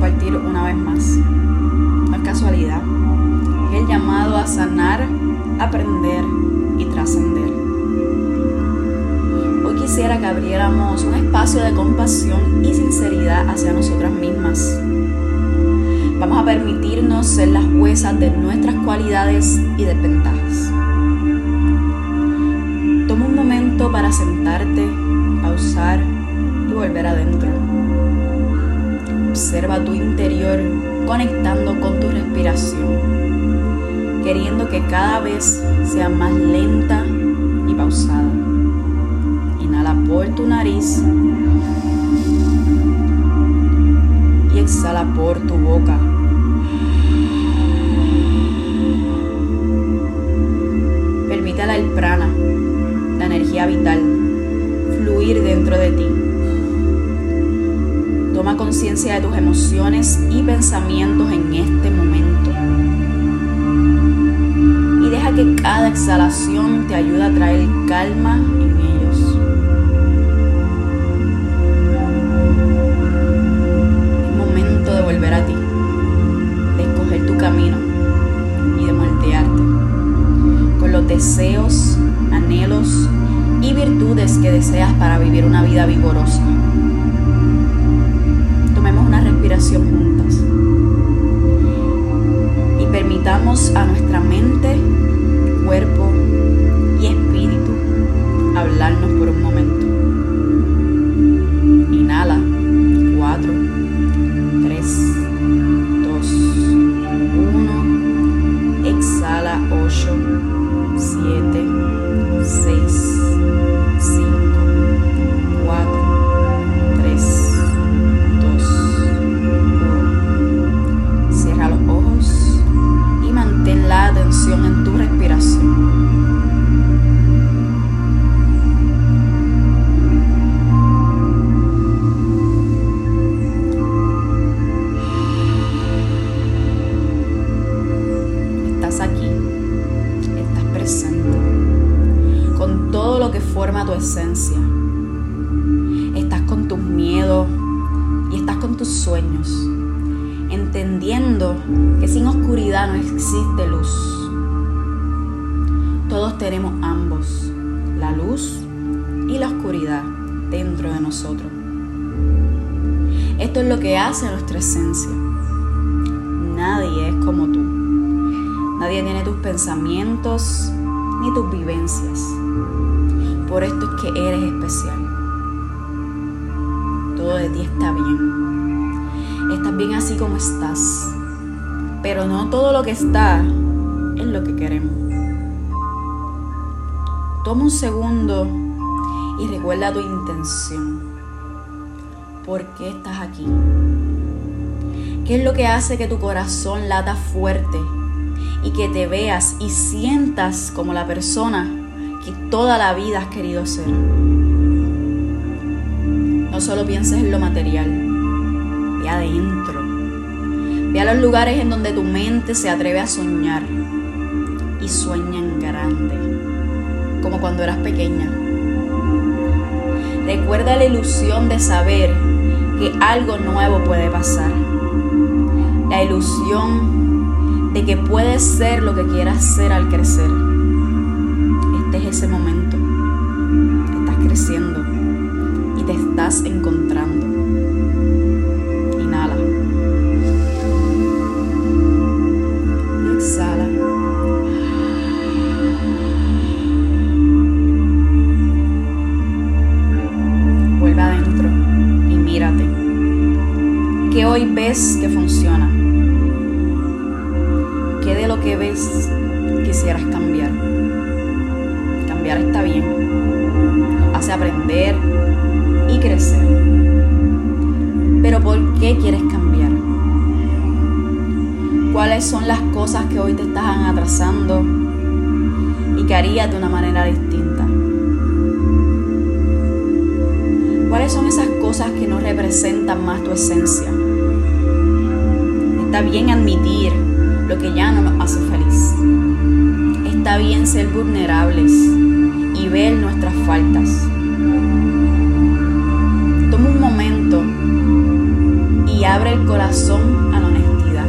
compartir una vez más. No es casualidad. Es el llamado a sanar, aprender y trascender. Hoy quisiera que abriéramos un espacio de compasión y sinceridad hacia nosotras mismas. Vamos a permitirnos ser las juezas de nuestras cualidades y desventajas. Toma un momento para sentarte, pausar y volver adentro Observa tu interior conectando con tu respiración, queriendo que cada vez sea más lenta y pausada. Inhala por tu nariz y exhala por tu boca. Permítala el prana, la energía vital, fluir dentro de ti. Toma conciencia de tus emociones y pensamientos en este momento. Y deja que cada exhalación te ayude a traer calma en ellos. Es momento de volver a ti, de escoger tu camino y de moldearte con los deseos, anhelos y virtudes que deseas para vivir una vida vigorosa juntas. Y permitamos a nuestra mente, cuerpo esencia. Estás con tus miedos y estás con tus sueños, entendiendo que sin oscuridad no existe luz. Todos tenemos ambos, la luz y la oscuridad dentro de nosotros. Esto es lo que hace nuestra esencia. Nadie es como. Nadie tiene tus pensamientos ni tus vivencias. Por esto es que eres especial. Todo de ti está bien. Estás bien así como estás. Pero no todo lo que está es lo que queremos. Toma un segundo y recuerda tu intención. ¿Por qué estás aquí? ¿Qué es lo que hace que tu corazón lata fuerte y que te veas y sientas como la persona que toda la vida has querido ser. No solo pienses en lo material, ve adentro. Ve a los lugares en donde tu mente se atreve a soñar y sueña en grande, como cuando eras pequeña. Recuerda la ilusión de saber que algo nuevo puede pasar. La ilusión de que puedes ser lo que quieras ser al crecer ese momento. Estás creciendo y te estás encontrando. Ves quisieras cambiar? está bien. hace aprender y crecer. Pero ¿por qué quieres cambiar? ¿Cuáles son las cosas que hoy te están atrasando y que harías de una manera distinta? ¿Cuáles son esas cosas que no representan más tu esencia? Está bien admitir lo que ya no nos hace feliz. Está bien ser vulnerables y ver nuestras faltas. Toma un momento y abre el corazón a la honestidad.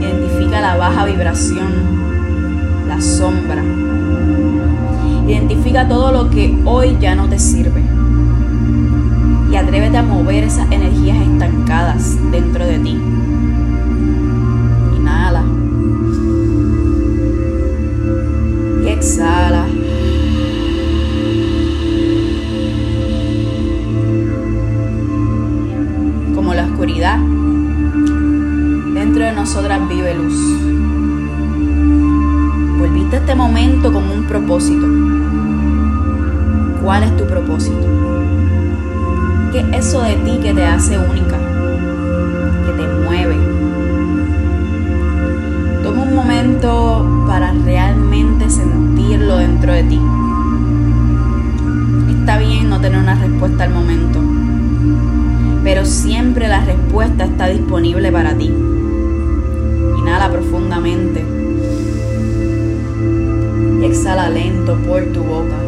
Identifica la baja vibración, la sombra Identifica todo lo que hoy ya no te sirve. Y atrévete a mover esas energías momento con un propósito. ¿Cuál es tu propósito? ¿Qué es eso de ti que te hace única? Que te mueve. Toma un momento para realmente sentirlo dentro de ti. Está bien no tener una respuesta al momento, pero siempre la respuesta está disponible para ti. Inhala profundamente exhala lento por tu boca.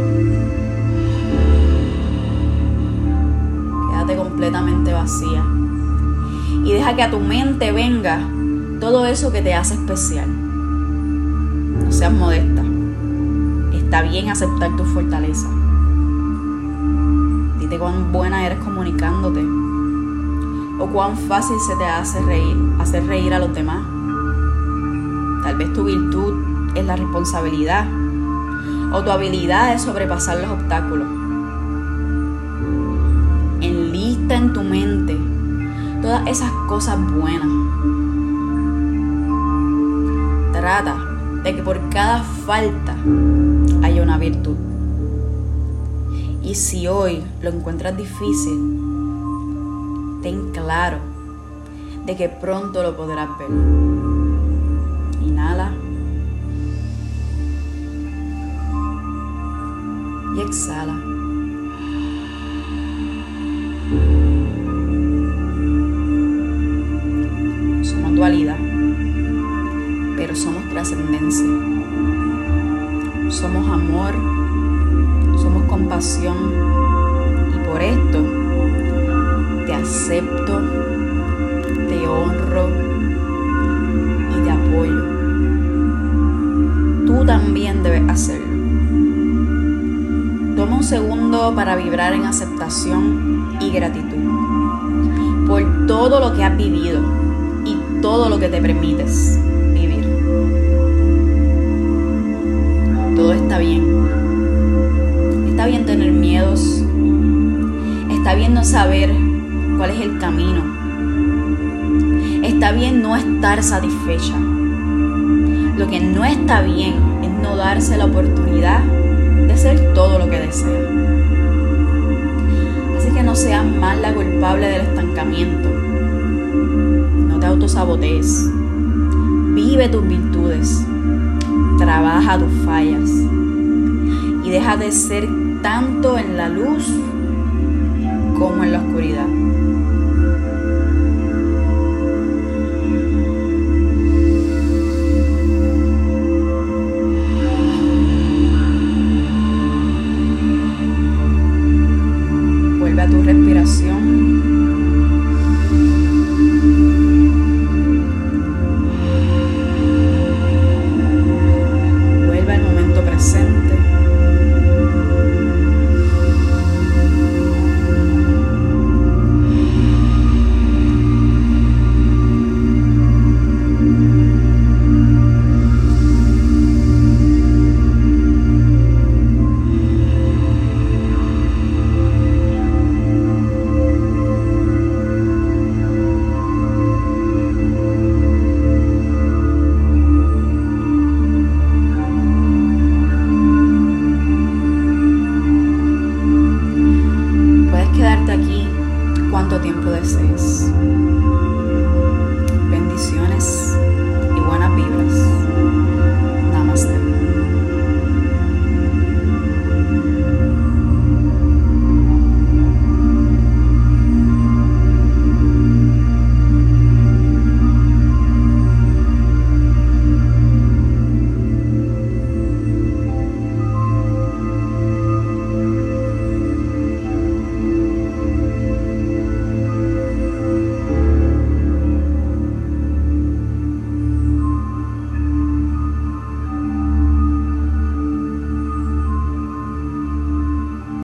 completamente vacía. Y deja que a tu mente venga todo eso que te hace especial. No seas modesta. Está bien aceptar tu fortaleza. Dite cuán buena eres comunicándote. O cuán fácil se te hace reír, hacer reír a los demás. Tal vez tu virtud es la responsabilidad o tu habilidad es sobrepasar los obstáculos en tu mente todas esas cosas buenas. Trata de que por cada falta haya una virtud. Y si hoy lo encuentras difícil, ten claro de que pronto lo podrás ver. Inhala. Exhala. pero somos trascendencia. Somos amor, somos compasión y por esto te acepto, segundo para vibrar en aceptación y gratitud por todo lo que has vivido todo lo que te permites vivir. Todo está bien. Está bien tener miedos. Está bien no saber cuál es el camino. Está bien no estar satisfecha. Lo que no está bien es no darse la oportunidad ser todo lo que desea. Así que no seas más la culpable del estancamiento autosabotees. Vive tus virtudes. Trabaja tus fallas. Y deja de ser tanto en la luz como en la oscuridad. person.